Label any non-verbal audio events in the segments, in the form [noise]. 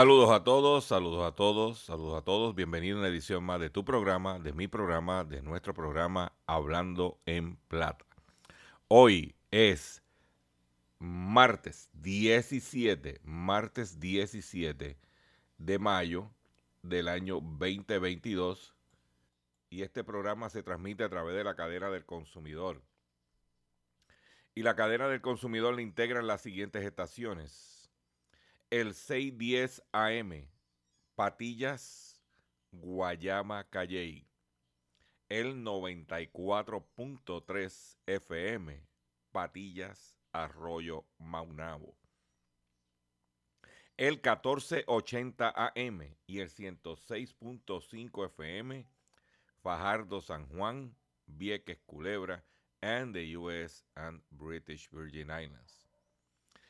Saludos a todos, saludos a todos, saludos a todos. Bienvenido a una edición más de tu programa, de mi programa, de nuestro programa Hablando en Plata. Hoy es martes 17, martes 17 de mayo del año 2022 y este programa se transmite a través de la cadena del consumidor. Y la cadena del consumidor le integran las siguientes estaciones el 610 AM, Patillas, Guayama, Calley. El 94.3 FM, Patillas, Arroyo, Maunabo. El 1480 AM y el 106.5 FM, Fajardo, San Juan, Vieques, Culebra, and the US and British Virgin Islands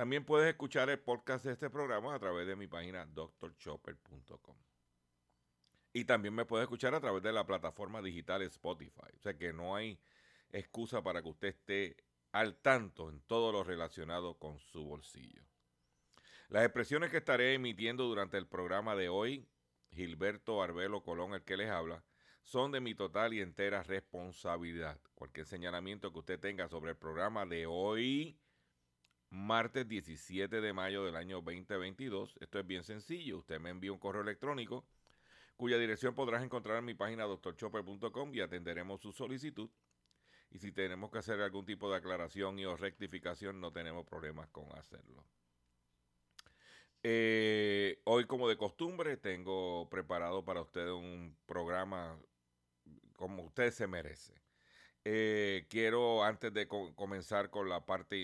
también puedes escuchar el podcast de este programa a través de mi página drchopper.com. Y también me puedes escuchar a través de la plataforma digital Spotify. O sea que no hay excusa para que usted esté al tanto en todo lo relacionado con su bolsillo. Las expresiones que estaré emitiendo durante el programa de hoy, Gilberto Arbelo Colón, el que les habla, son de mi total y entera responsabilidad. Cualquier señalamiento que usted tenga sobre el programa de hoy, martes 17 de mayo del año 2022. Esto es bien sencillo. Usted me envía un correo electrónico cuya dirección podrás encontrar en mi página drchopper.com y atenderemos su solicitud. Y si tenemos que hacer algún tipo de aclaración y o rectificación, no tenemos problemas con hacerlo. Eh, hoy, como de costumbre, tengo preparado para ustedes un programa como usted se merece. Eh, quiero, antes de co- comenzar con la parte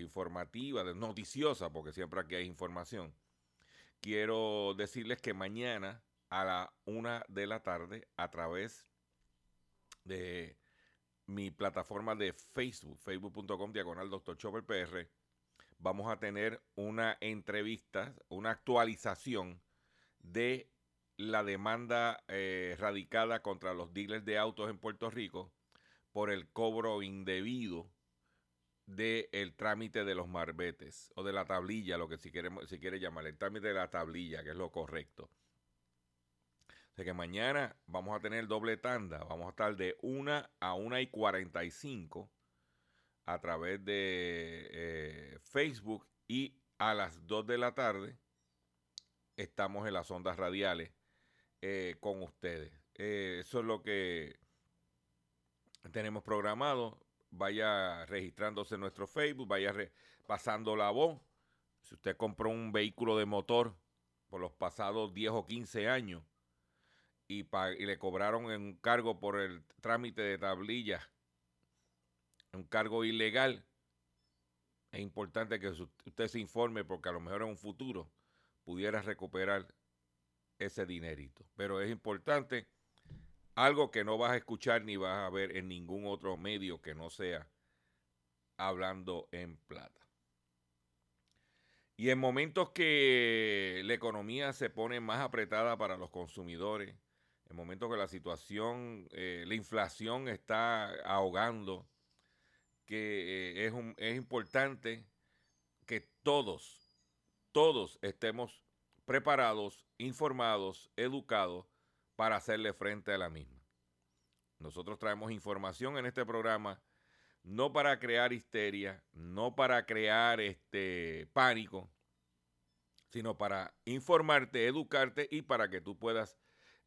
informativa, noticiosa, porque siempre aquí hay información, quiero decirles que mañana a la una de la tarde, a través de mi plataforma de Facebook, facebook.com diagonal Dr. Chopper PR, vamos a tener una entrevista, una actualización de la demanda eh, radicada contra los dealers de autos en Puerto Rico por el cobro indebido del trámite de los marbetes o de la tablilla, lo que si, queremos, si quiere llamar, el trámite de la tablilla, que es lo correcto. O que mañana vamos a tener doble tanda. Vamos a estar de 1 a 1 y 45 a través de eh, Facebook y a las 2 de la tarde estamos en las ondas radiales eh, con ustedes. Eh, eso es lo que tenemos programado. Vaya registrándose en nuestro Facebook, vaya pasando la voz. Si usted compró un vehículo de motor por los pasados 10 o 15 años y, y le cobraron un cargo por el trámite de tablillas, un cargo ilegal, es importante que usted se informe porque a lo mejor en un futuro pudiera recuperar ese dinerito. Pero es importante, algo que no vas a escuchar ni vas a ver en ningún otro medio que no sea hablando en plata. Y en momentos que la economía se pone más apretada para los consumidores, en momentos que la situación, eh, la inflación está ahogando, que eh, es, es importante que todos, todos estemos preparados, informados, educados para hacerle frente a la misma. Nosotros traemos información en este programa no para crear histeria, no para crear este pánico, sino para informarte, educarte y para que tú puedas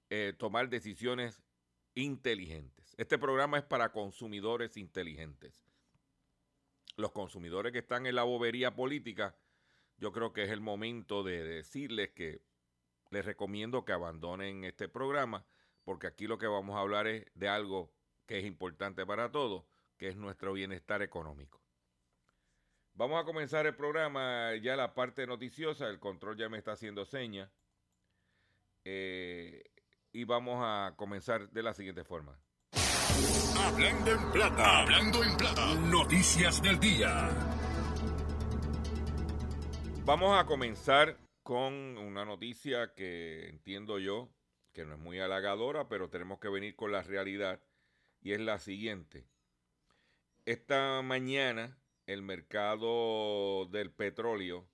eh, tomar decisiones inteligentes. Este programa es para consumidores inteligentes. Los consumidores que están en la bobería política yo creo que es el momento de decirles que les recomiendo que abandonen este programa, porque aquí lo que vamos a hablar es de algo que es importante para todos, que es nuestro bienestar económico. Vamos a comenzar el programa, ya la parte noticiosa, el control ya me está haciendo seña. Eh, y vamos a comenzar de la siguiente forma. Hablando en plata, hablando en plata, noticias del día. Vamos a comenzar con una noticia que entiendo yo que no es muy halagadora, pero tenemos que venir con la realidad y es la siguiente. Esta mañana el mercado del petróleo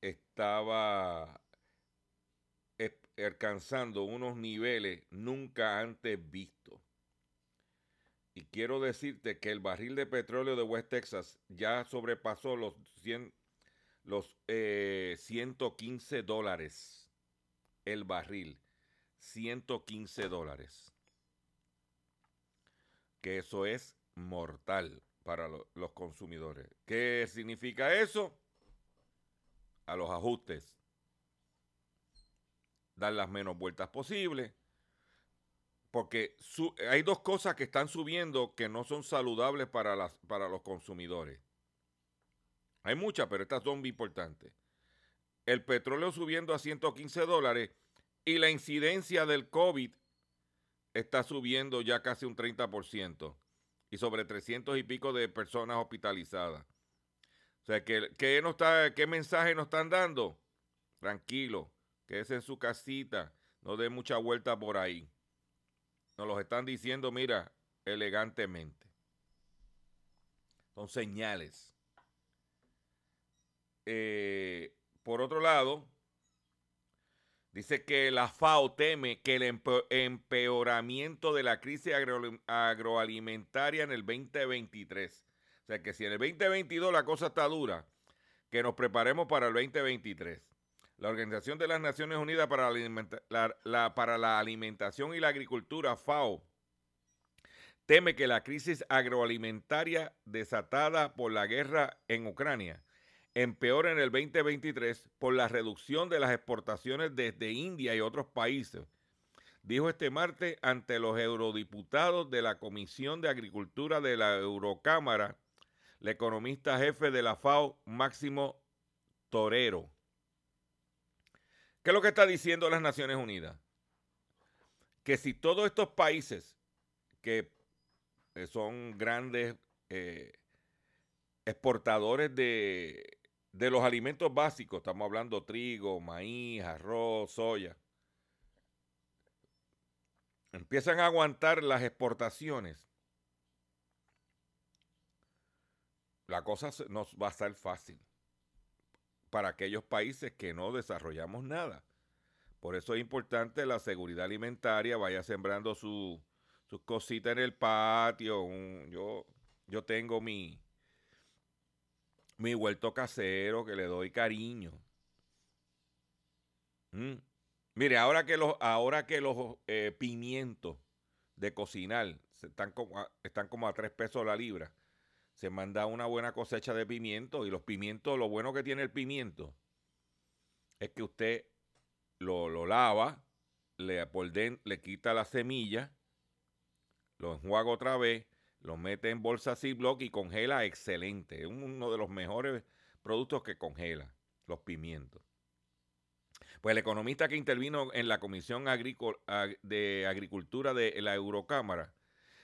estaba alcanzando unos niveles nunca antes vistos. Y quiero decirte que el barril de petróleo de West Texas ya sobrepasó los 100 los 115 eh, dólares el barril. 115 dólares. Que eso es mortal para los consumidores. ¿Qué significa eso? A los ajustes. Dar las menos vueltas posibles. Porque hay dos cosas que están subiendo que no son saludables para, las, para los consumidores. Hay muchas, pero estas son muy importantes. El petróleo subiendo a 115 dólares y la incidencia del COVID está subiendo ya casi un 30% y sobre 300 y pico de personas hospitalizadas. O sea, ¿qué, qué, está, qué mensaje nos están dando? Tranquilo, quédese en su casita, no dé mucha vuelta por ahí. Nos los están diciendo, mira, elegantemente. Son señales. Eh, por otro lado, dice que la FAO teme que el empeoramiento de la crisis agroalimentaria en el 2023, o sea que si en el 2022 la cosa está dura, que nos preparemos para el 2023. La Organización de las Naciones Unidas para la, para la Alimentación y la Agricultura, FAO, teme que la crisis agroalimentaria desatada por la guerra en Ucrania empeora en el 2023 por la reducción de las exportaciones desde India y otros países, dijo este martes ante los eurodiputados de la Comisión de Agricultura de la Eurocámara, el economista jefe de la FAO, Máximo Torero. ¿Qué es lo que está diciendo las Naciones Unidas? Que si todos estos países que eh, son grandes eh, exportadores de de los alimentos básicos, estamos hablando trigo, maíz, arroz, soya, empiezan a aguantar las exportaciones, la cosa no va a ser fácil para aquellos países que no desarrollamos nada. Por eso es importante la seguridad alimentaria, vaya sembrando sus cositas en el patio. yo, yo tengo mi, mi huerto casero que le doy cariño. Mm. Mire, ahora que los, ahora que los eh, pimientos de cocinar están como, a, están como a 3 pesos la libra, se manda una buena cosecha de pimientos y los pimientos, lo bueno que tiene el pimiento es que usted lo, lava, le, le quita la semilla, lo enjuaga otra vez, lo mete en bolsa Ziploc y congela excelente. Es uno de los mejores productos que congela los pimientos. Pues el economista que intervino en la Comisión de Agricultura de la Eurocámara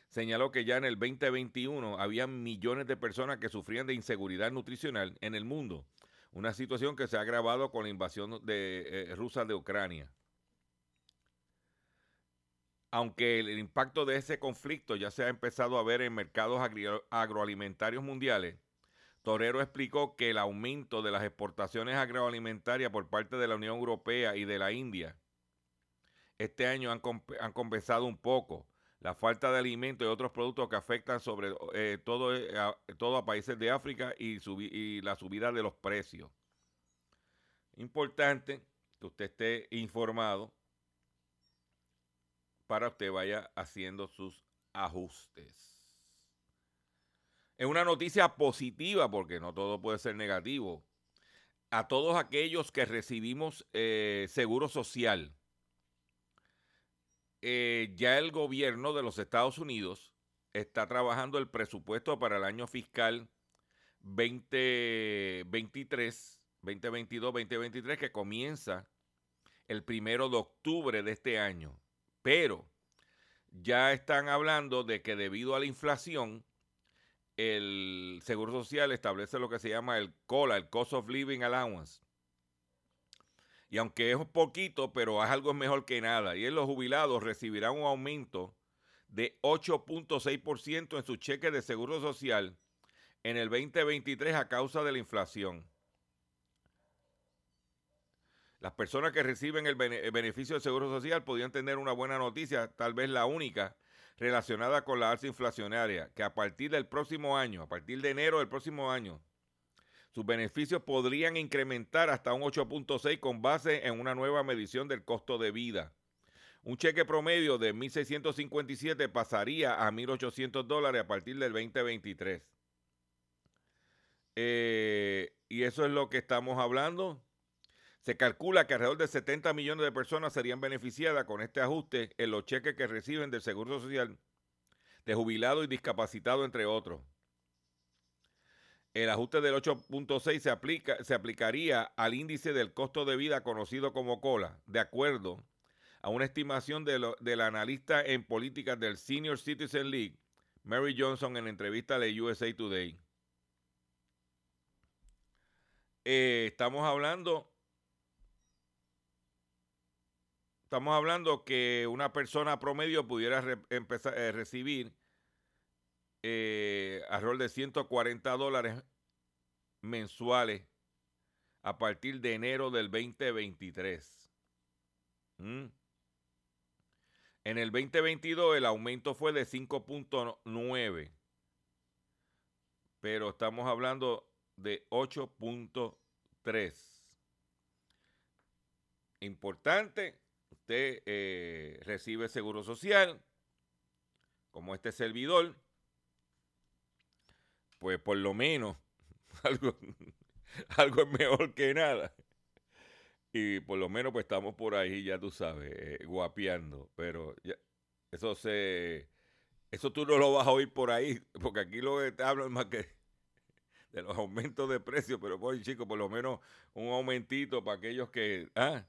señaló que ya en el 2021 había millones de personas que sufrían de inseguridad nutricional en el mundo, una situación que se ha agravado con la invasión de, eh, rusa de Ucrania. Aunque el impacto de ese conflicto ya se ha empezado a ver en mercados agroalimentarios mundiales, Torero explicó que el aumento de las exportaciones agroalimentarias por parte de la Unión Europea y de la India este año han, compensado un poco la falta de alimentos y otros productos que afectan sobre eh, todo, eh, a, todo a países de África y la subida de los precios. Importante que usted esté informado para usted vaya haciendo sus ajustes. Es una noticia positiva porque no todo puede ser negativo. A todos aquellos que recibimos eh, seguro social, eh, ya el gobierno de los Estados Unidos está trabajando el presupuesto para el año fiscal 2023, 2022, 2023, que comienza el primero de octubre de este año. Pero ya están hablando de que debido a la inflación, el Seguro Social establece lo que se llama el COLA, el Cost of Living Allowance. Y aunque es poquito, pero es algo mejor que nada. Y en los jubilados recibirán un aumento de 8.6% en su cheque de seguro social en el 2023 a causa de la inflación. Las personas que reciben el beneficio de seguro social podrían tener una buena noticia, tal vez la única, relacionada con la alza inflacionaria, que a partir del próximo año, a partir de enero del próximo año, sus beneficios podrían incrementar hasta un 8.6 con base en una nueva medición del costo de vida. Un cheque promedio de 1.657 pasaría a 1.800 dólares a partir del 2023. Eh, y eso es lo que estamos hablando. Se calcula que alrededor de 70 millones de personas serían beneficiadas con este ajuste en los cheques que reciben del Seguro Social de jubilado y discapacitado, entre otros. El ajuste del 8.6 se, aplica, se aplicaría al índice del costo de vida conocido como COLA, de acuerdo a una estimación de, la analista en políticas del Senior Citizen League, Mary Johnson, en entrevista de USA Today. Eh, estamos hablando Estamos hablando que una persona promedio pudiera empezar eh, recibir eh, rol de 140 dólares mensuales a partir de enero del 2023. ¿Mm? En el 2022 el aumento fue de 5.9, pero estamos hablando de 8.3. Importante usted eh, recibe seguro social, como este servidor, pues por lo menos [laughs] algo, algo es mejor que nada. Y por lo menos pues estamos por ahí, ya tú sabes, eh, guapeando. Pero eso se... Eso tú no lo vas a oír por ahí, porque aquí lo que te hablo es más que de los aumentos de precios, pero pues chico, por lo menos un aumentito para aquellos que... Ah,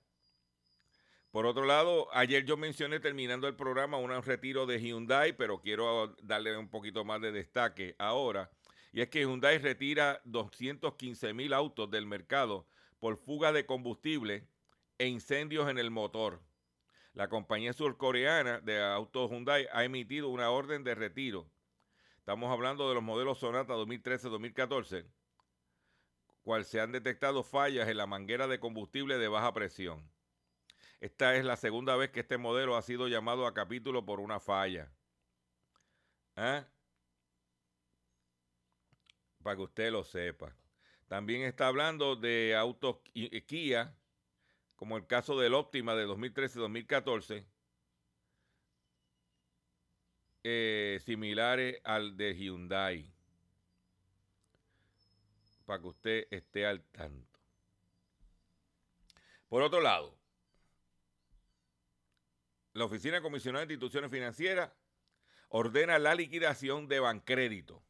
por otro lado, ayer yo mencioné terminando el programa un retiro de Hyundai, pero quiero darle un poquito más de destaque ahora. Y es que Hyundai retira 215 mil autos del mercado por fuga de combustible e incendios en el motor. La compañía surcoreana de autos Hyundai ha emitido una orden de retiro. Estamos hablando de los modelos Sonata 2013-2014, cual se han detectado fallas en la manguera de combustible de baja presión. Esta es la segunda vez que este modelo ha sido llamado a capítulo por una falla. ¿Ah? Para que usted lo sepa. También está hablando de autos Kia, como el caso del Optima de 2013-2014, eh, similares al de Hyundai. Para que usted esté al tanto. Por otro lado, la Oficina Comisionada de Instituciones Financieras ordena la liquidación de Bancrédito.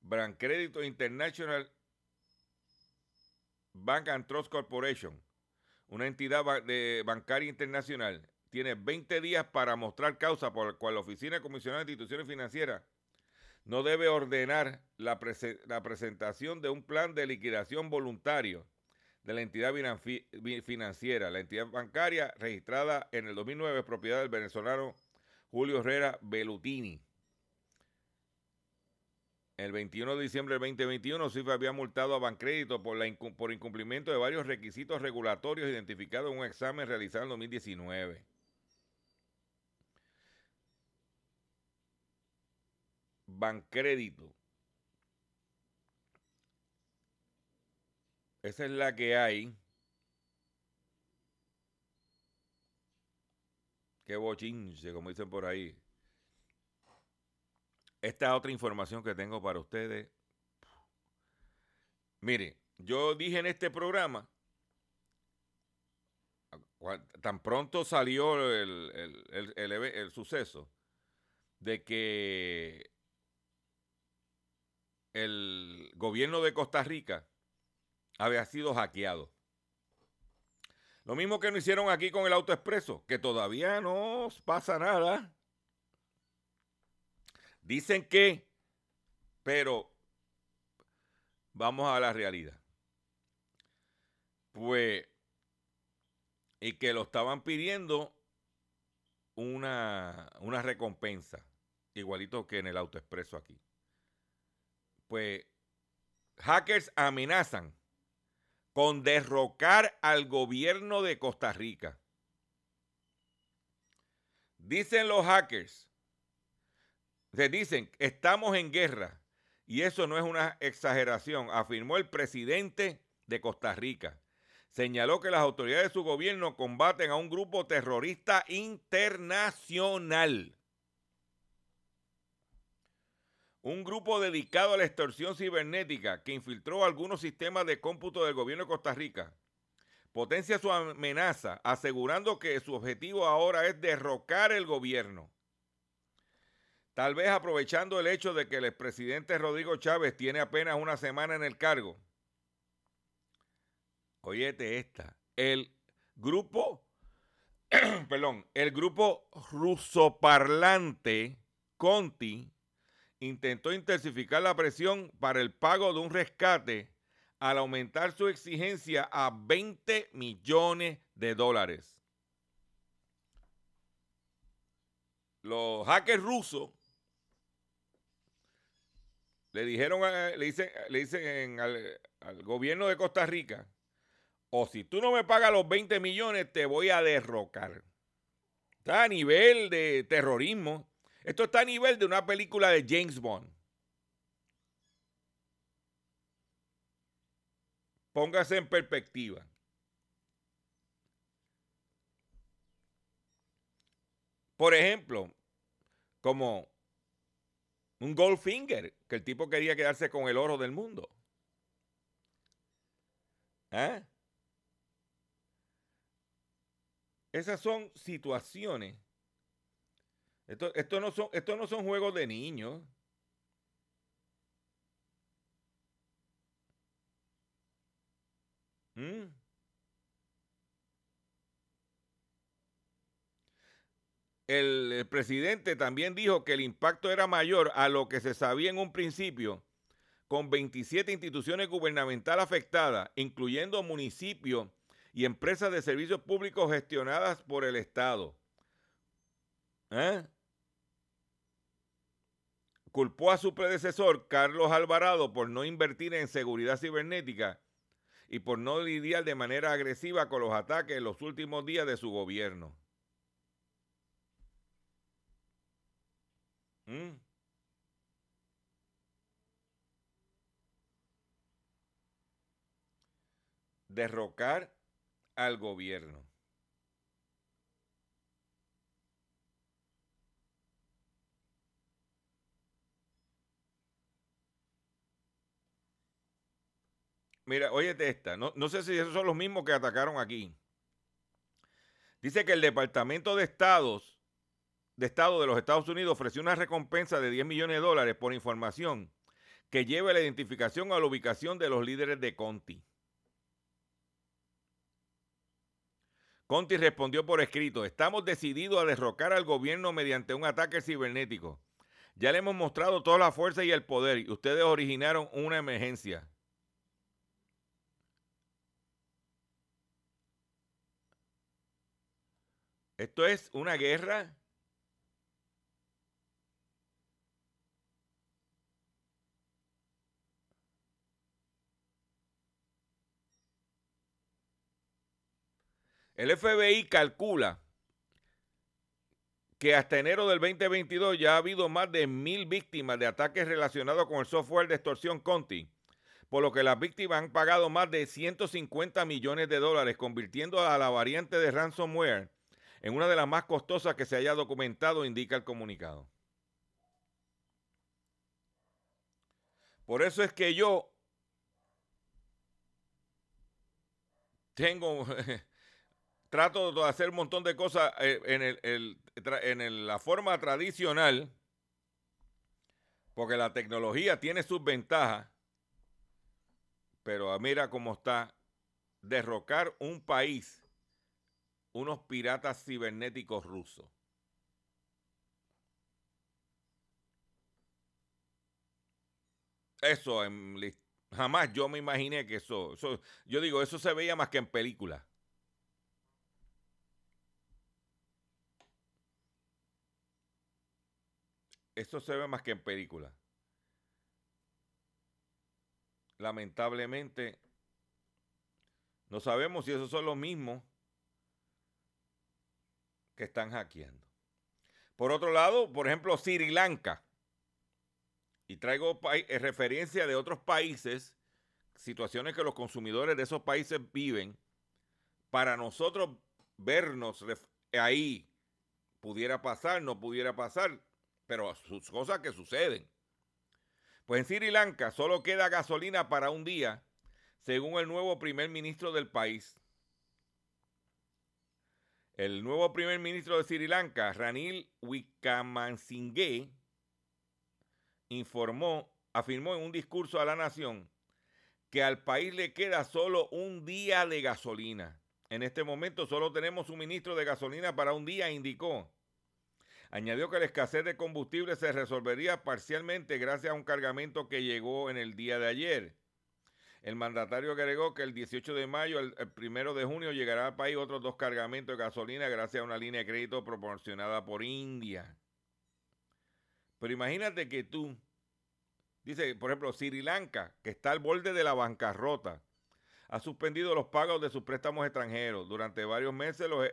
Bancrédito International Bank and Trust Corporation, una entidad bancaria internacional, tiene 20 días para mostrar causa por la cual la Oficina Comisionada de Instituciones Financieras no debe ordenar la, la presentación de un plan de liquidación voluntario de la entidad financiera. La entidad bancaria registrada en el 2009 es propiedad del venezolano Julio Herrera Belutini. El 21 de diciembre del 2021, CIF había multado a Bancrédito por, por incumplimiento de varios requisitos regulatorios identificados en un examen realizado en 2019. Bancrédito. Esa es la que hay. Qué bochinche, como dicen por ahí. Esta otra información que tengo para ustedes. Mire, yo dije en este programa, tan pronto salió el, el suceso, de que el gobierno de Costa Rica había sido hackeado. Lo mismo que no hicieron aquí con el autoexpreso, que todavía no pasa nada. Dicen que, pero vamos a la realidad. Pues, y que lo estaban pidiendo una, una recompensa, igualito que en el autoexpreso aquí. Pues, hackers amenazan con derrocar al gobierno de Costa Rica. Dicen los hackers, se dicen, estamos en guerra. Y eso no es una exageración, afirmó el presidente de Costa Rica. Señaló que las autoridades de su gobierno combaten a un grupo terrorista internacional. Un grupo dedicado a la extorsión cibernética que infiltró algunos sistemas de cómputo del gobierno de Costa Rica, potencia su amenaza, asegurando que su objetivo ahora es derrocar el gobierno. Tal vez aprovechando el hecho de que el expresidente Rodrigo Chávez tiene apenas una semana en el cargo. Oyete esta, el grupo, [clears throat] perdón, el grupo rusoparlante Conti intentó intensificar la presión para el pago de un rescate al aumentar su exigencia a 20 millones de dólares. Los hackers rusos le dijeron, le dicen, le dicen al, al gobierno de Costa Rica, o si tú no me pagas los 20 millones, te voy a derrocar. Está a nivel de terrorismo. Esto está a nivel de una película de James Bond. Póngase en perspectiva. Por ejemplo, como un Goldfinger, que el tipo quería quedarse con el oro del mundo. ¿Eh? Esas son situaciones esto, no son, no son juegos de niños. ¿Mm? el, presidente también dijo que el impacto era mayor a lo que se sabía en un principio, con 27 instituciones gubernamentales afectadas, incluyendo municipios y empresas de servicios públicos gestionadas por el Estado. ¿Eh? Culpó a su predecesor, Carlos Alvarado, por no invertir en seguridad cibernética y por no lidiar de manera agresiva con los ataques en los últimos días de su gobierno. ¿Mm? Derrocar al gobierno. Mira, óyete esta. No, no, sé si esos son los mismos que atacaron aquí. Dice que el Departamento de Estados de Estado de los Estados Unidos ofreció una recompensa de 10 millones de dólares por información que lleve la identificación a la ubicación de los líderes de Conti. Conti respondió por escrito, estamos decididos a derrocar al gobierno mediante un ataque cibernético. Ya le hemos mostrado toda la fuerza y el poder y ustedes originaron una emergencia. Esto es una guerra. El FBI calcula que hasta enero del 2022 ya ha habido más de mil víctimas de ataques relacionados con el software de extorsión Conti, por lo que las víctimas han pagado más de 150 millones de dólares, convirtiendo a la variante de ransomware en una de las más costosas que se haya documentado, indica el comunicado. Por eso es que yo tengo, [laughs] trato de hacer un montón de cosas eh, en, en la forma tradicional, porque la tecnología tiene sus ventajas, pero mira cómo está derrocar un país unos piratas cibernéticos rusos. Eso, jamás yo me imaginé que eso, eso, yo digo, eso se veía más que en películas. Eso se ve más que en películas. Lamentablemente, no sabemos si esos son los mismos que están hackeando. Por otro lado, por ejemplo, Sri Lanka. Y traigo eh, referencia de otros países, situaciones que los consumidores de esos países viven. Para nosotros vernos ahí, pudiera pasar, no pudiera pasar, pero sus cosas que suceden. Pues en Sri Lanka solo queda gasolina para un día, según el nuevo primer ministro del país. El nuevo primer ministro de Sri Lanka, Ranil Wickramasinghe, informó, afirmó en un discurso a la nación que al país le queda solo un día de gasolina. En este momento solo tenemos suministro de gasolina para un día, indicó. Añadió que la escasez de combustible se resolvería parcialmente gracias a un cargamento que llegó en el día de ayer. El mandatario agregó que el 18 de mayo, el, 1 de junio, llegará al país otros dos cargamentos de gasolina gracias a una línea de crédito proporcionada por India. Pero imagínate que tú, dice, por ejemplo, Sri Lanka, que está al borde de la bancarrota, ha suspendido los pagos de sus préstamos extranjeros. Durante varios meses los,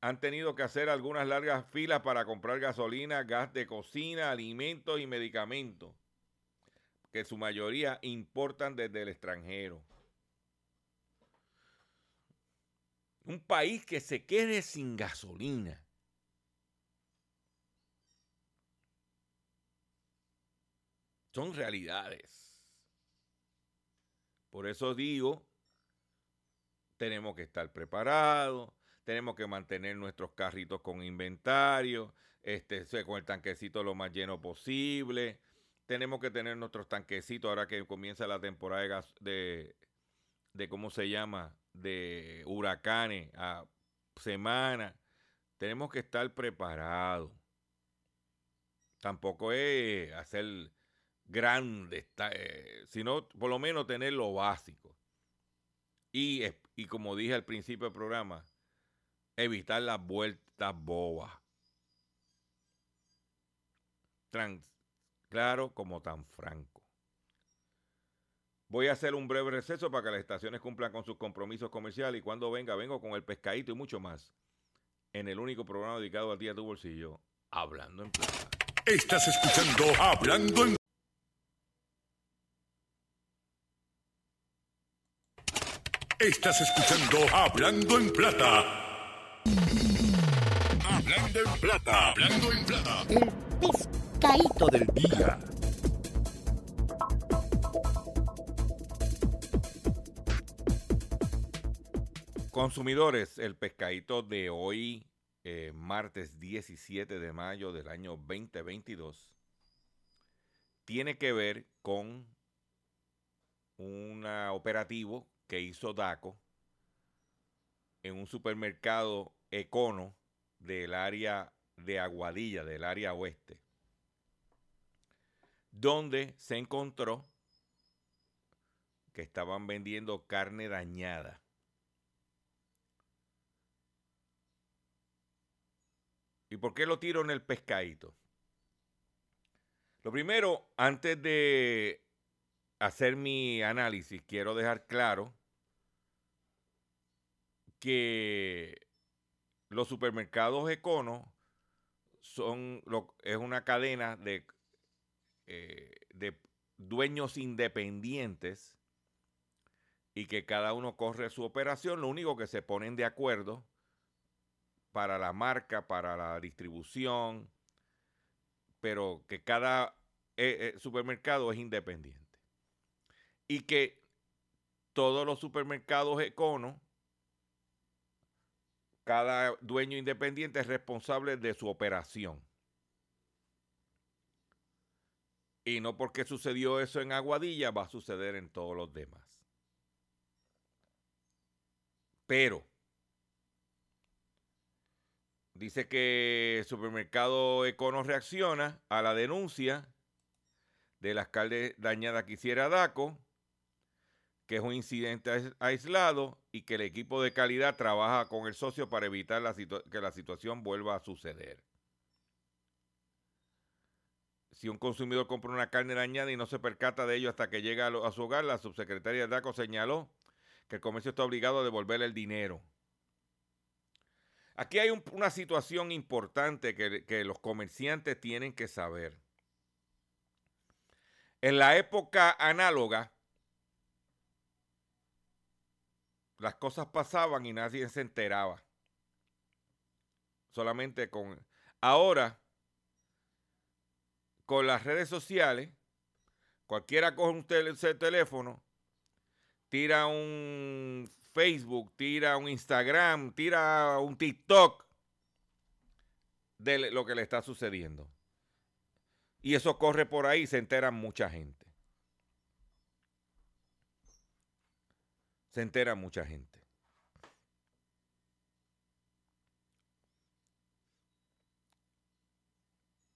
han tenido que hacer algunas largas filas para comprar gasolina, gas de cocina, alimentos y medicamentos que su mayoría importan desde el extranjero. Un país que se quede sin gasolina. Son realidades. Por eso digo, tenemos que estar preparados, tenemos que mantener nuestros carritos con inventario, este, con el tanquecito lo más lleno posible tenemos que tener nuestros tanquecitos ahora que comienza la temporada de, de, ¿cómo se llama? De huracanes a semana. Tenemos que estar preparados. Tampoco es hacer grande, eh, sino por lo menos tener lo básico. Y, y como dije al principio del programa, evitar las vueltas bobas. Trans, claro como tan franco. Voy a hacer un breve receso para que las estaciones cumplan con sus compromisos comerciales y cuando venga, vengo con el pescadito y mucho más. En el único programa dedicado al día de tu bolsillo, Hablando en Plata. Estás escuchando Hablando en Estás escuchando Hablando en Plata. Hablando en Plata. Hablando en Plata. El pescadito del día. Consumidores, el pescadito de hoy, eh, martes 17 de mayo del año 2022, tiene que ver con un operativo que hizo DACO en un supermercado Econo del área de Aguadilla, del área oeste, donde se encontró que estaban vendiendo carne dañada. ¿Y por qué lo tiro en el pescadito? Lo primero, antes de hacer mi análisis, quiero dejar claro que los supermercados Econo son es una cadena de, eh, de dueños independientes y que cada uno corre su operación. Lo único que se ponen de acuerdo para la marca, para la distribución, pero que cada eh, eh, supermercado es independiente. Y que todos los supermercados Econo, cada dueño independiente es responsable de su operación. Y no porque sucedió eso en Aguadilla va a suceder en todos los demás. Pero Dice que el supermercado Econo reacciona a la denuncia del alcalde dañada que hiciera DACO, que es un incidente aislado y que el equipo de calidad trabaja con el socio para evitar que la situación vuelva a suceder. Si un consumidor compra una carne dañada y no se percata de ello hasta que llega a, su hogar, la subsecretaria de DACO señaló que el comercio está obligado a devolverle el dinero. Aquí hay una situación importante que, los comerciantes tienen que saber. En la época análoga, las cosas pasaban y nadie se enteraba. Solamente con... Ahora, con las redes sociales, cualquiera coge un teléfono, tira un Facebook, tira un Instagram, tira un TikTok de lo que le está sucediendo. Y eso corre por ahí se entera mucha gente. Se entera mucha gente.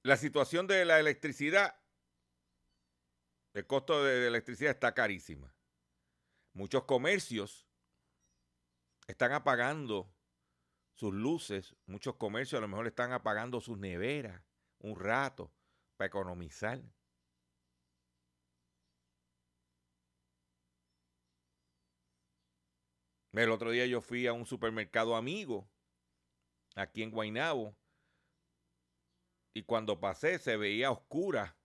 La situación de la electricidad, el costo de electricidad está carísima. Muchos comercios están apagando sus luces, muchos comercios a lo mejor están apagando sus neveras un rato para economizar. El otro día yo fui a un supermercado amigo aquí en Guaynabo y cuando pasé se veía oscura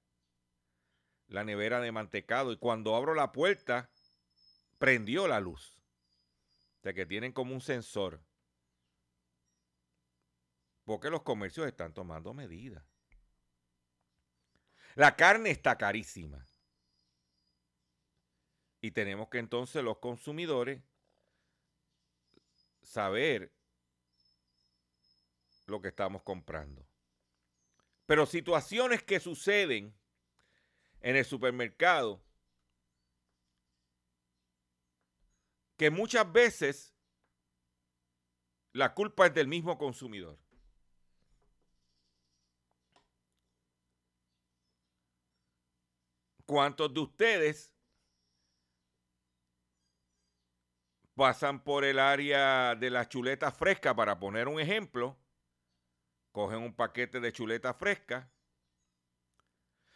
la nevera de mantecado y cuando abro la puerta prendió la luz. De que tienen como un sensor. Porque los comercios están tomando medidas. La carne está carísima. Y tenemos que entonces los consumidores saber lo que estamos comprando. Pero situaciones que suceden en el supermercado que muchas veces la culpa es del mismo consumidor. ¿Cuántos de ustedes pasan por el área de la chuleta fresca, para poner un ejemplo? Cogen un paquete de chuleta fresca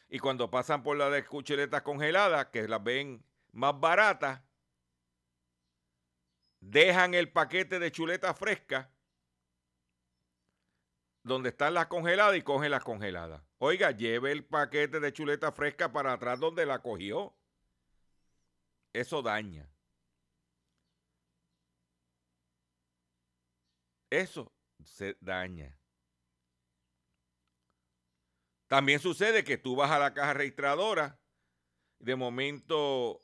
y cuando pasan por la de chuletas congeladas, que las ven más baratas, dejan el paquete de chuleta fresca donde están las congeladas y cogen las congeladas. Oiga, lleve el paquete de chuleta fresca para atrás donde la cogió. Eso daña. Eso se daña. También sucede que tú vas a la caja registradora, de momento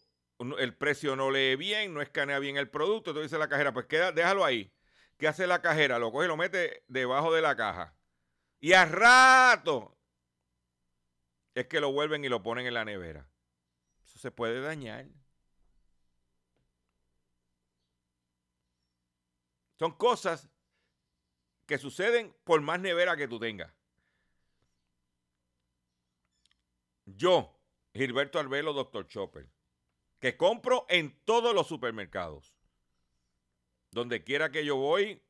el precio no lee bien, no escanea bien el producto, entonces dice la cajera, pues queda, déjalo ahí. ¿Qué hace la cajera? Lo coge y lo mete debajo de la caja. Y a rato es que lo vuelven y lo ponen en la nevera. Eso se puede dañar. Son cosas que suceden por más nevera que tú tengas. Yo, Gilberto Arbelo, Dr. Chopper, que compro en todos los supermercados. Donde quiera que yo voy,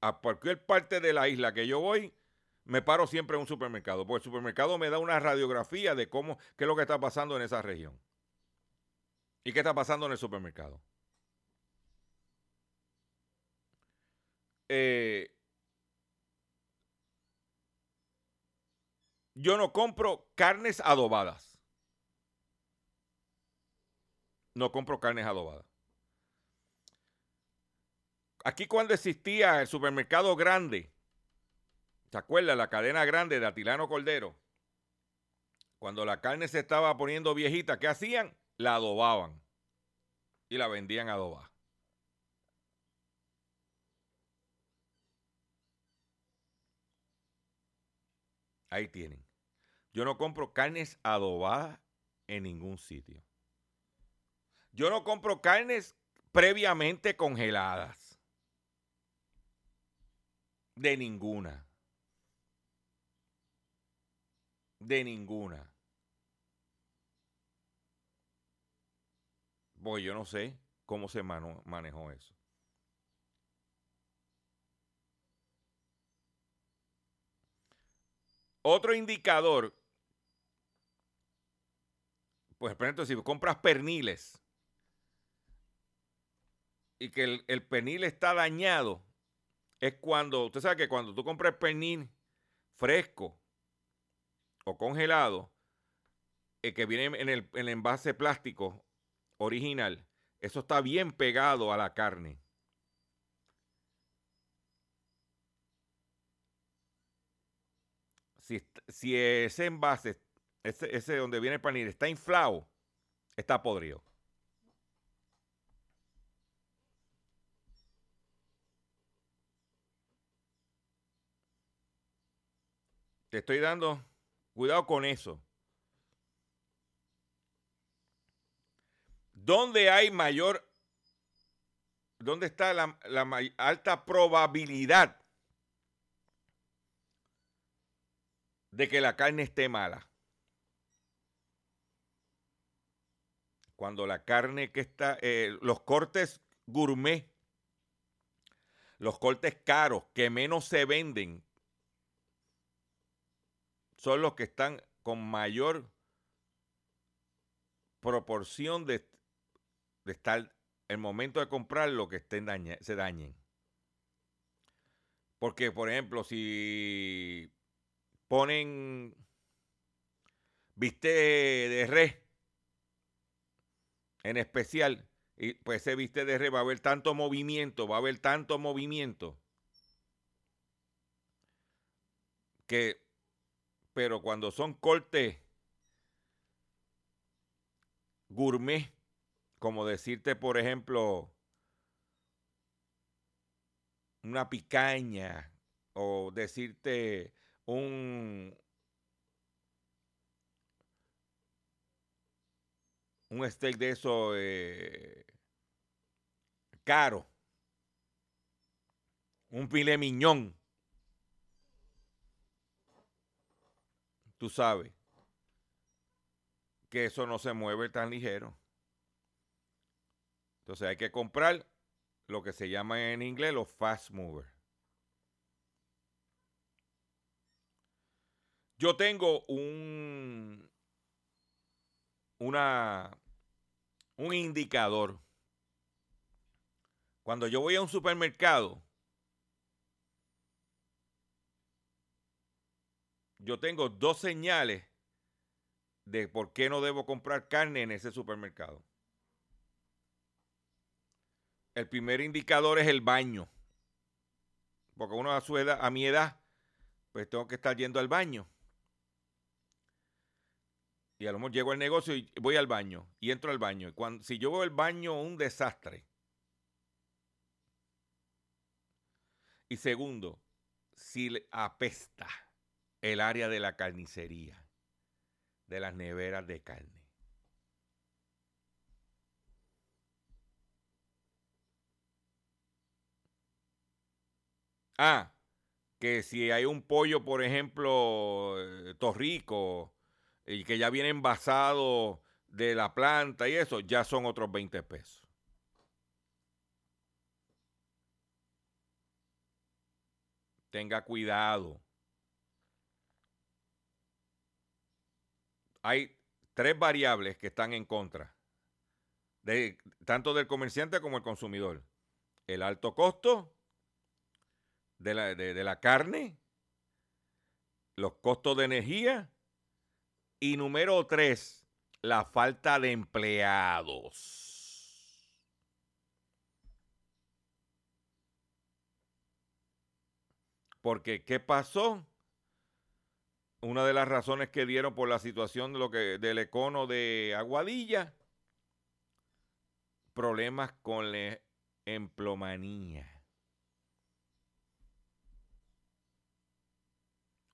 a cualquier parte de la isla que yo voy, me paro siempre en un supermercado. Porque el supermercado me da una radiografía de cómo, qué es lo que está pasando en esa región. ¿Y qué está pasando en el supermercado? Eh, yo no compro carnes adobadas. No compro carnes adobadas. Aquí cuando existía el supermercado grande, ¿se acuerda? La cadena grande de Atilano Cordero. Cuando la carne se estaba poniendo viejita, ¿qué hacían? La adobaban y la vendían adobada. Ahí tienen. Yo no compro carnes adobadas en ningún sitio. Yo no compro carnes previamente congeladas. De ninguna. De ninguna. Pues yo no sé cómo se manejó eso. Otro indicador, pues por ejemplo, si compras perniles y que el, pernil está dañado, es cuando, usted sabe que cuando tú compras pernil fresco o congelado, el que viene en el, en el envase plástico original, eso está bien pegado a la carne. si, ese envase, ese, ese donde viene el panil, está inflado, está podrido. Te estoy dando cuidado con eso. ¿Dónde hay mayor, dónde está la, la alta probabilidad de que la carne esté mala. Cuando la carne que está, eh, los cortes gourmet, los cortes caros que menos se venden, son los que están con mayor proporción de, de estar el momento de comprar lo que estén se dañen. Porque, por ejemplo, si ponen viste de res en especial, y pues ese viste de res va a haber tanto movimiento, va a haber tanto movimiento que, pero cuando son cortes gourmet, como decirte, por ejemplo, una picaña o decirte un, un steak de eso eh, caro, un filet miñón, tú sabes que eso no se mueve tan ligero. Entonces hay que comprar lo que se llama en inglés los fast movers. Yo tengo un una un indicador. Cuando yo voy a un supermercado, yo tengo dos señales de por qué no debo comprar carne en ese supermercado. El primer indicador es el baño. Porque uno a su edad, a mi edad, pues tengo que estar yendo al baño. Y a lo mejor llego al negocio y voy al baño y entro al baño. Y cuando, si yo veo el baño un desastre. Y segundo, si apesta el área de la carnicería, de las neveras de carne. Ah, que si hay un pollo, por ejemplo, eh, torrico, y que ya viene envasado de la planta y eso, ya son otros 20 pesos. Tenga cuidado. Hay tres variables que están en contra, de, tanto del comerciante como el consumidor. El alto costo de la, de la carne, los costos de energía y número tres, la falta de empleados. Porque, ¿qué pasó? Una de las razones que dieron por la situación de lo que, del econo de Aguadilla, problemas con la emplomanía.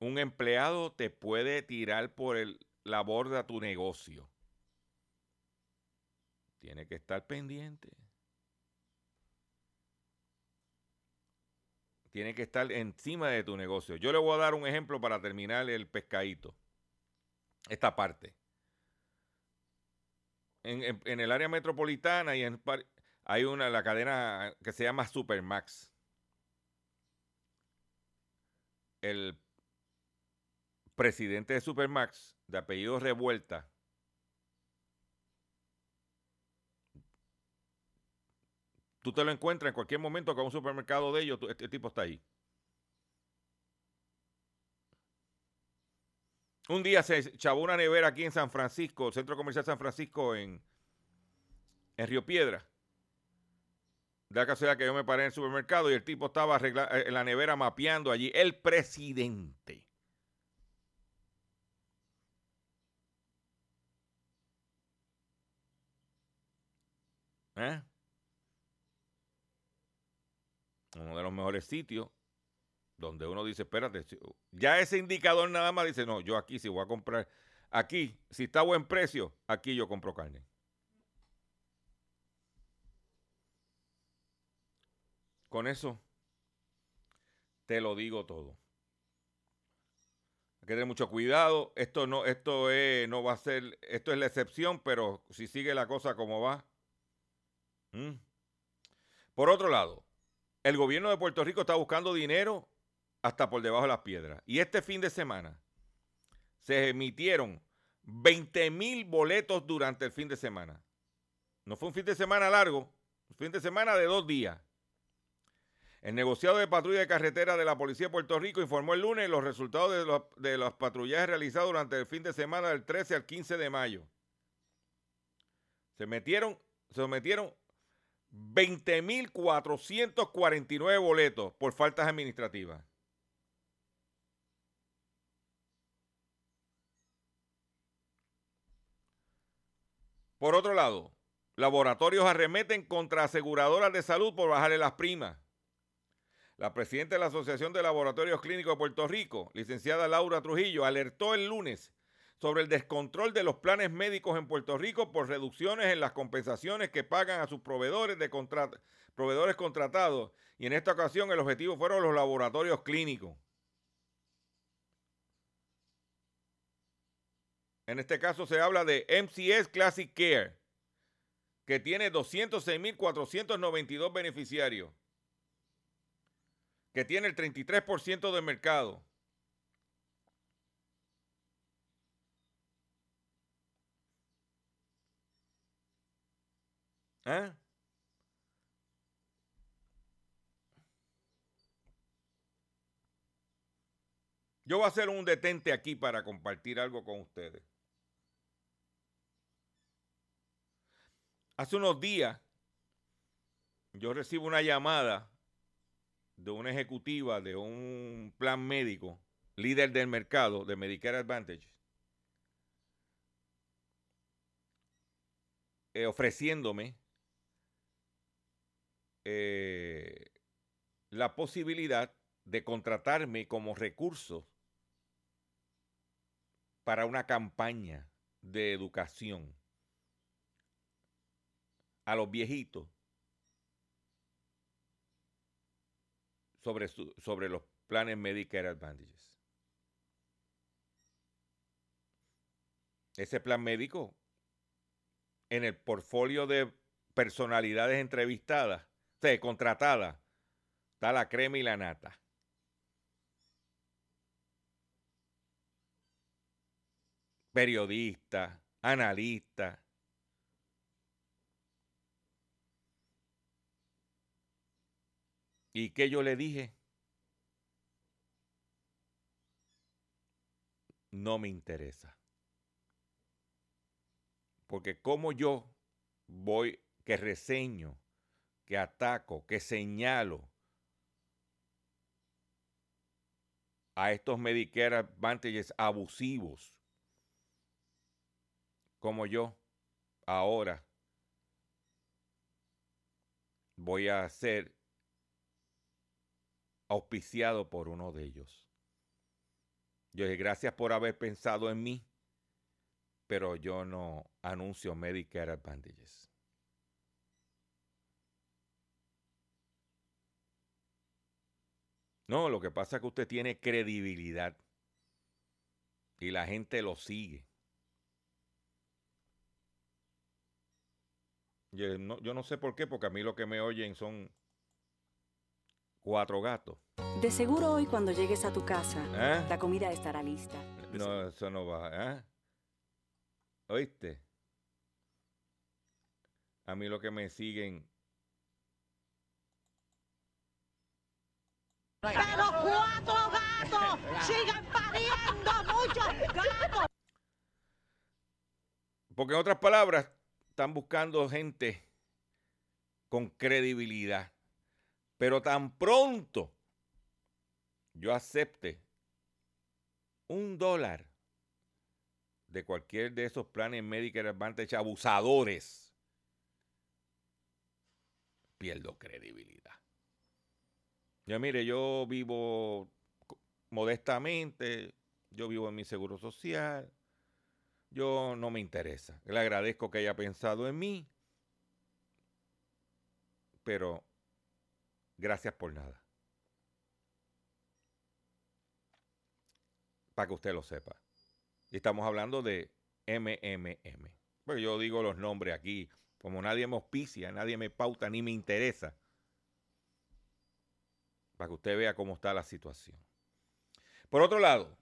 Un empleado te puede tirar por el, la borda tu negocio. Tiene que estar pendiente. Tiene que estar encima de tu negocio. Yo le voy a dar un ejemplo para terminar el pescadito. Esta parte. En, el área metropolitana y en, hay una, la cadena que se llama Supermax. El presidente de Supermax, de apellido Revuelta, tú te lo encuentras en cualquier momento con un supermercado de ellos, este tipo está ahí. Un día se chavó una nevera aquí en San Francisco, Centro Comercial San Francisco, en, en Río Piedra. De la casualidad que yo me paré en el supermercado y el tipo estaba eh, en la nevera mapeando allí. El presidente. ¿Eh? Uno de los mejores sitios donde uno dice, espérate, ya ese indicador nada más dice, no, yo aquí si voy a comprar, aquí, si está a buen precio, aquí yo compro carne. Con eso te lo digo todo. Hay que tener mucho cuidado. Esto no, esto es, no va a ser, esto es la excepción, pero si sigue la cosa como va, Mm. Por otro lado, el gobierno de Puerto Rico está buscando dinero hasta por debajo de las piedras. Y este fin de semana se emitieron 20 mil boletos durante el fin de semana. No fue un fin de semana largo, un fin de semana de dos días. El negociado de patrulla de carretera de la Policía de Puerto Rico informó el lunes los resultados de los, de patrullajes realizados durante el fin de semana del 13 al 15 de mayo. Se metieron, se sometieron 20.449 boletos por faltas administrativas. Por otro lado, laboratorios arremeten contra aseguradoras de salud por bajarle las primas. La presidenta de la Asociación de Laboratorios Clínicos de Puerto Rico, licenciada Laura Trujillo, alertó el lunes sobre el descontrol de los planes médicos en Puerto Rico por reducciones en las compensaciones que pagan a sus proveedores de proveedores contratados y en esta ocasión el objetivo fueron los laboratorios clínicos. En este caso se habla de MCS Classic Care, que tiene 206.492 beneficiarios, que tiene el 33% del mercado ¿Ah? Yo voy a hacer un detente aquí para compartir algo con ustedes. Hace unos días yo recibo una llamada de una ejecutiva de un plan médico, líder del mercado de Medicare Advantage, eh, ofreciéndome eh, la posibilidad de contratarme como recurso para una campaña de educación a los viejitos sobre, sobre los planes Medicare Advantages. Ese plan médico en el portfolio de personalidades entrevistadas, sea, contratadas, está la crema y la nata. Periodistas, analistas, ¿Y qué yo le dije? No me interesa. Porque como yo voy, que reseño, que ataco, que señalo a estos Medicare Advantages abusivos, como yo ahora voy a hacer auspiciado por uno de ellos. Yo dije, gracias por haber pensado en mí, pero yo no anuncio Medicare Advantages. No, lo que pasa es que usted tiene credibilidad y la gente lo sigue. Yo no, yo no sé por qué, porque a mí lo que me oyen son cuatro gatos. De seguro hoy cuando llegues a tu casa, ¿Eh? la comida estará lista. No, eso no va. ¿eh? ¿Oíste? A mí lo que me siguen. Pero cuatro gatos [laughs] siguen pariendo muchos gatos. Porque en otras palabras, están buscando gente con credibilidad. Pero tan pronto yo acepte un dólar de cualquier de esos planes Medicare Advantage abusadores, pierdo credibilidad. Ya mire, yo vivo modestamente, yo vivo en mi seguro social, yo no me interesa. Le agradezco que haya pensado en mí, pero gracias por nada. Para que usted lo sepa. Y estamos hablando de MMM. Porque yo digo los nombres aquí, como nadie me auspicia, nadie me pauta ni me interesa. Para que usted vea cómo está la situación. Por otro lado,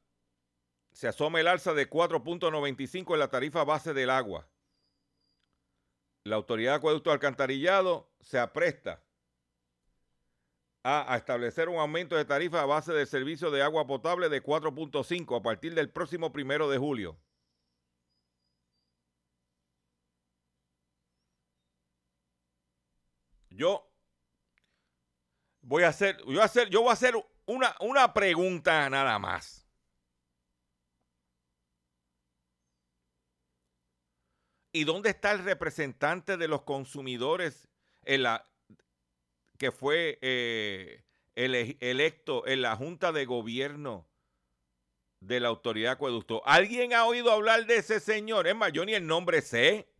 se asoma el alza de 4.95 en la tarifa base del agua. La Autoridad de Acueducto Alcantarillado se apresta a, establecer un aumento de tarifa a base del servicio de agua potable de 4.5 a partir del próximo primero de julio. Yo voy a hacer, yo voy a hacer, yo voy a hacer una, una pregunta nada más. ¿Y dónde está el representante de los consumidores en la, que fue eh, ele, electo en la Junta de Gobierno de la Autoridad Acueducto? ¿Alguien ha oído hablar de ese señor? Es más, yo ni el nombre sé.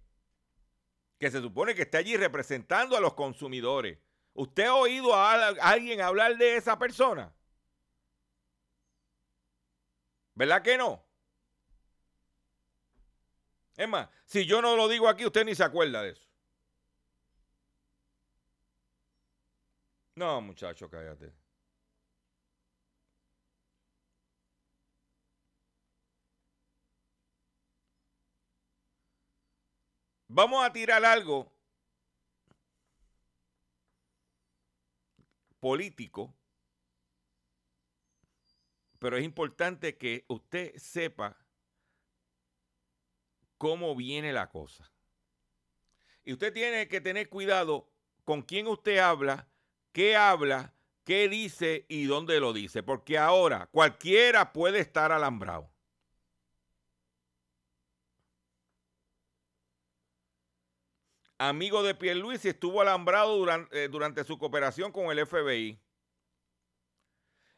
Que se supone que está allí representando a los consumidores. ¿Usted ha oído a alguien hablar de esa persona? ¿Verdad que no? Es más, si yo no lo digo aquí, usted ni se acuerda de eso. No, muchacho, cállate. Vamos a tirar algo político, pero es importante que usted sepa cómo viene la cosa. Y usted tiene que tener cuidado con quién usted habla, qué habla, qué dice y dónde lo dice, porque ahora cualquiera puede estar alambrado. Amigo de Pierluisi, estuvo alambrado durante, eh, durante, su cooperación con el FBI.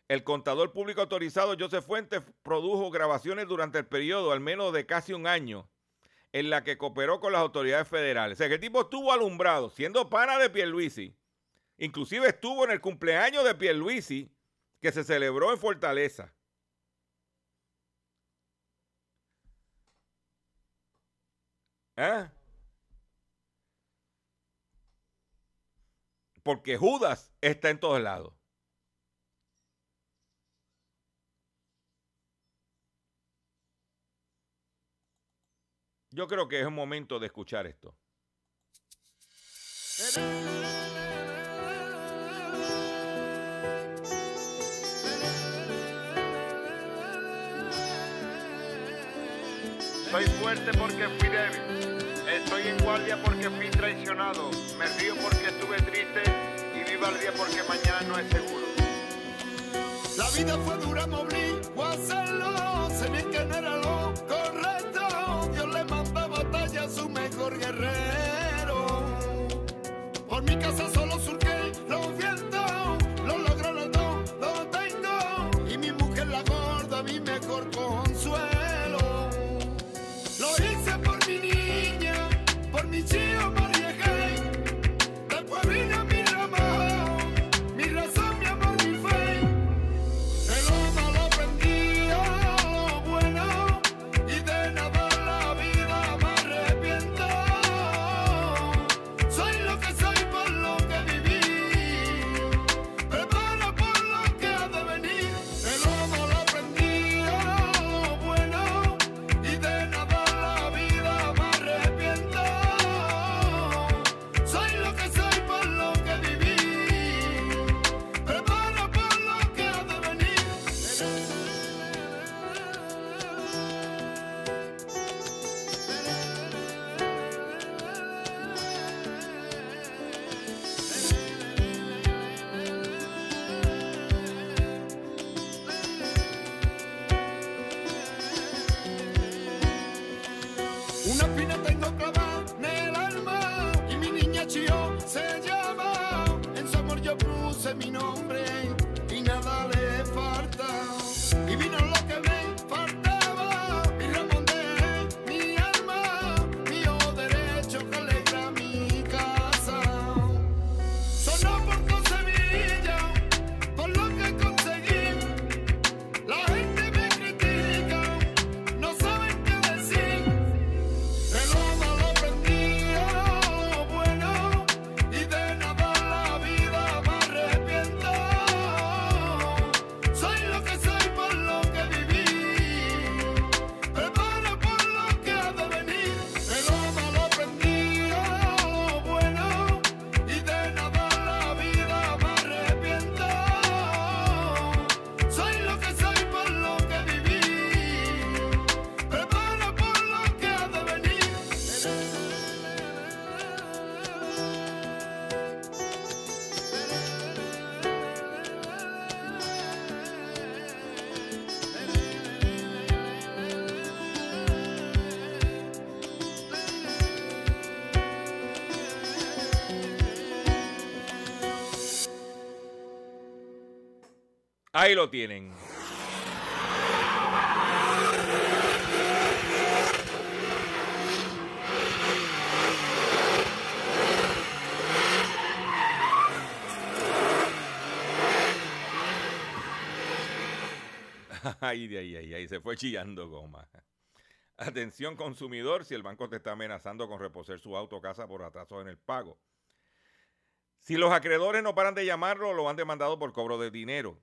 El contador público autorizado Joseph Fuentes produjo grabaciones durante el periodo, al menos de casi un año, en la que cooperó con las autoridades federales. O sea, que el tipo estuvo alumbrado, siendo pana de Pierluisi. Inclusive estuvo en el cumpleaños de Pierluisi, que se celebró en Fortaleza. ¿Eh? Porque Judas está en todos lados. Yo creo que es un momento de escuchar esto. Soy fuerte porque fui débil. En guardia porque fui traicionado. Me río porque estuve triste y viva el día porque mañana no es seguro. La vida fue dura, me hacerlo. Ahí lo tienen. [laughs] Ay, de ahí, ahí, ahí, se fue chillando goma. Atención consumidor, si el banco te está amenazando con reposer su auto o casa por atraso en el pago. Si los acreedores no paran de llamarlo, lo han demandado por cobro de dinero.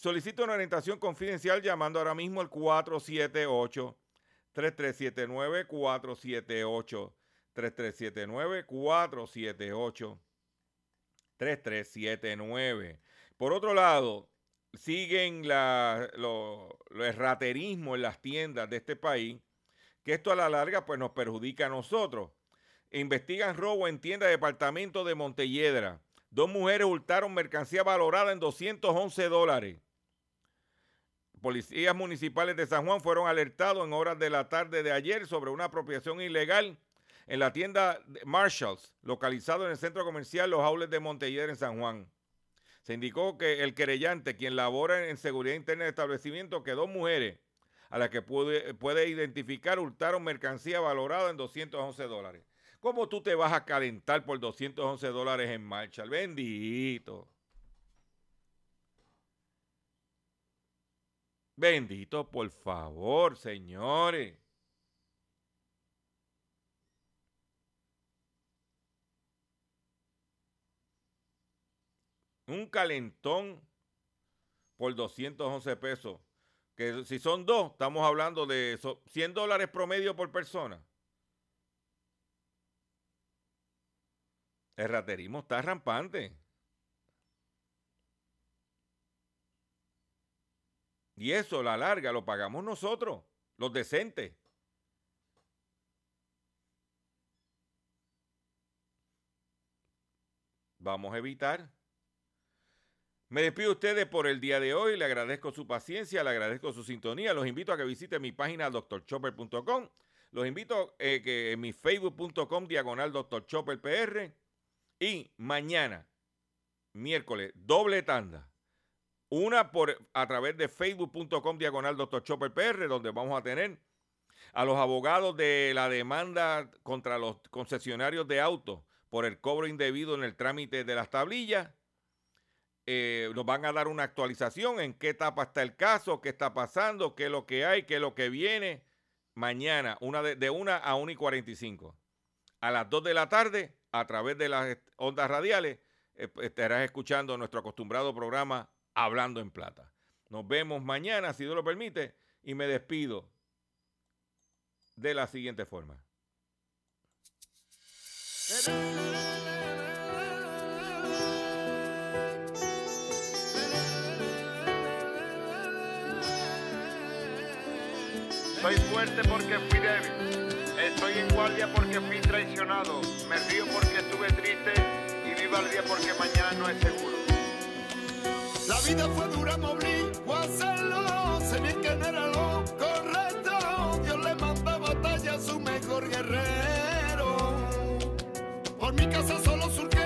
Solicito una orientación confidencial llamando ahora mismo al 478 3379 478 3379 478 3379. Por otro lado, siguen la, lo, erraterismo en las tiendas de este país, que esto a la larga pues nos perjudica a nosotros. Investigan robo en tienda de departamento de Montelledra. Dos mujeres hurtaron mercancía valorada en 211 dólares. Policías municipales de San Juan fueron alertados en horas de la tarde de ayer sobre una apropiación ilegal en la tienda Marshalls, localizado en el centro comercial Los Aules de Montelledra en San Juan. Se indicó que el querellante, quien labora en seguridad interna del establecimiento, que dos mujeres a las que puede, puede identificar hurtaron mercancía valorada en 211 dólares. ¿Cómo tú te vas a calentar por 211 dólares en marcha? Bendito. Bendito, por favor, señores. Un calentón por 211 pesos. Que si son dos, estamos hablando de 100 dólares promedio por persona. El raterismo está rampante. Y eso, la larga, lo pagamos nosotros, los decentes. Vamos a evitar me despido de ustedes por el día de hoy. Le agradezco su paciencia, le agradezco su sintonía. Los invito a que visiten mi página drchopper.com. Los invito a eh, que en mi facebook.com diagonal drchopperpr. Y mañana, miércoles, doble tanda. Una por, a través de facebook.com diagonal drchopperpr, donde vamos a tener a los abogados de la demanda contra los concesionarios de autos por el cobro indebido en el trámite de las tablillas eh, nos van a dar una actualización en qué etapa está el caso, qué está pasando, qué es lo que hay, qué es lo que viene. Mañana, una de, de 1 a 1 y 45. A las 2 de la tarde, a través de las ondas radiales, eh, estarás escuchando nuestro acostumbrado programa Hablando en Plata. Nos vemos mañana, si Dios lo permite, y me despido de la siguiente forma. Soy fuerte porque fui débil. Estoy en guardia porque fui traicionado. Me río porque estuve triste y vivo al día porque mañana no es seguro. La vida fue dura, me obligó a hacerlo. Sé bien que no era lo correcto. Dios le manda batalla a su mejor guerrero. Por mi casa solo surgió